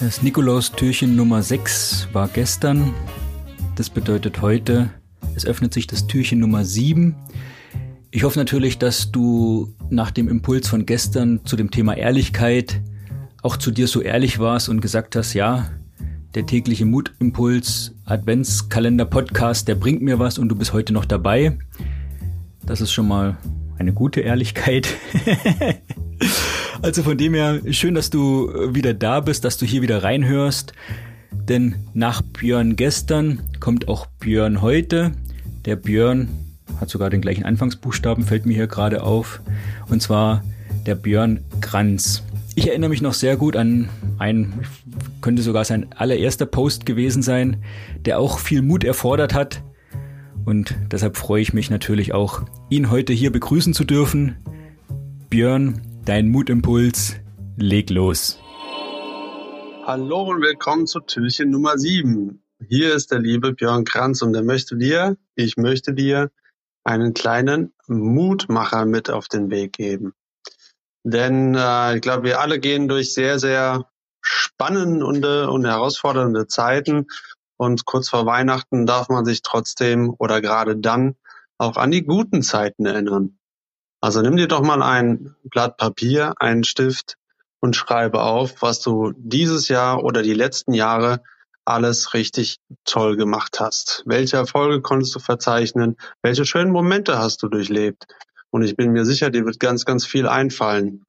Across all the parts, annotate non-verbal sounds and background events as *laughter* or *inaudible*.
Das Nikolaus-Türchen Nummer 6 war gestern. Das bedeutet heute, es öffnet sich das Türchen Nummer 7. Ich hoffe natürlich, dass du nach dem Impuls von gestern zu dem Thema Ehrlichkeit auch zu dir so ehrlich warst und gesagt hast, ja, der tägliche Mutimpuls Adventskalender Podcast, der bringt mir was und du bist heute noch dabei. Das ist schon mal eine gute Ehrlichkeit. *laughs* Also von dem her, schön, dass du wieder da bist, dass du hier wieder reinhörst. Denn nach Björn gestern kommt auch Björn heute. Der Björn hat sogar den gleichen Anfangsbuchstaben, fällt mir hier gerade auf. Und zwar der Björn Kranz. Ich erinnere mich noch sehr gut an einen, könnte sogar sein allererster Post gewesen sein, der auch viel Mut erfordert hat. Und deshalb freue ich mich natürlich auch, ihn heute hier begrüßen zu dürfen. Björn, Dein Mutimpuls, leg los. Hallo und willkommen zu Türchen Nummer 7. Hier ist der liebe Björn Kranz und er möchte dir, ich möchte dir einen kleinen Mutmacher mit auf den Weg geben. Denn äh, ich glaube, wir alle gehen durch sehr, sehr spannende und herausfordernde Zeiten. Und kurz vor Weihnachten darf man sich trotzdem oder gerade dann auch an die guten Zeiten erinnern. Also nimm dir doch mal ein Blatt Papier, einen Stift und schreibe auf, was du dieses Jahr oder die letzten Jahre alles richtig toll gemacht hast. Welche Erfolge konntest du verzeichnen? Welche schönen Momente hast du durchlebt? Und ich bin mir sicher, dir wird ganz, ganz viel einfallen.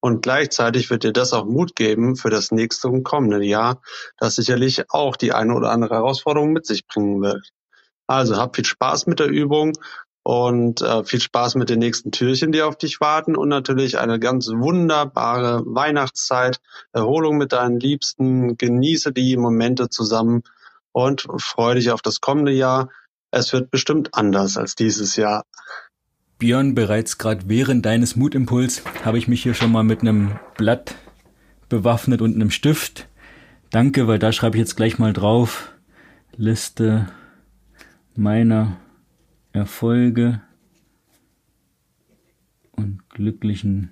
Und gleichzeitig wird dir das auch Mut geben für das nächste und kommende Jahr, das sicherlich auch die eine oder andere Herausforderung mit sich bringen wird. Also hab viel Spaß mit der Übung und äh, viel Spaß mit den nächsten Türchen, die auf dich warten und natürlich eine ganz wunderbare Weihnachtszeit, Erholung mit deinen Liebsten, genieße die Momente zusammen und freue dich auf das kommende Jahr. Es wird bestimmt anders als dieses Jahr. Björn, bereits gerade während deines Mutimpuls habe ich mich hier schon mal mit einem Blatt bewaffnet und einem Stift. Danke, weil da schreibe ich jetzt gleich mal drauf. Liste meiner Erfolge und glücklichen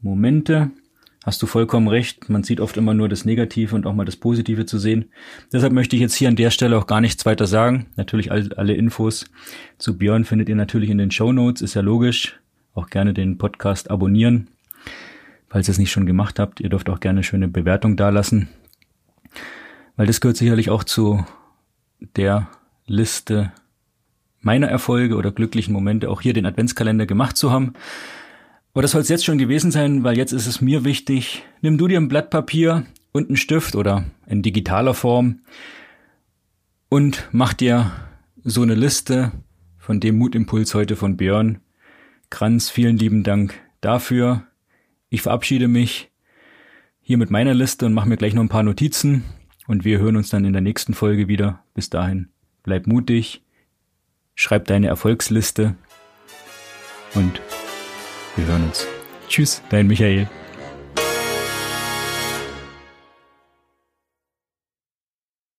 Momente. Hast du vollkommen recht. Man sieht oft immer nur das Negative und auch mal das Positive zu sehen. Deshalb möchte ich jetzt hier an der Stelle auch gar nichts weiter sagen. Natürlich alle Infos zu Björn findet ihr natürlich in den Show Notes. Ist ja logisch. Auch gerne den Podcast abonnieren. Falls ihr es nicht schon gemacht habt, ihr dürft auch gerne eine schöne Bewertung dalassen. Weil das gehört sicherlich auch zu der Liste meiner Erfolge oder glücklichen Momente auch hier den Adventskalender gemacht zu haben. Aber das soll es jetzt schon gewesen sein, weil jetzt ist es mir wichtig, nimm du dir ein Blatt Papier und einen Stift oder in digitaler Form und mach dir so eine Liste von dem Mutimpuls heute von Björn. Kranz, vielen lieben Dank dafür. Ich verabschiede mich hier mit meiner Liste und mache mir gleich noch ein paar Notizen und wir hören uns dann in der nächsten Folge wieder. Bis dahin, bleib mutig schreib deine Erfolgsliste und wir hören uns. Tschüss, dein Michael.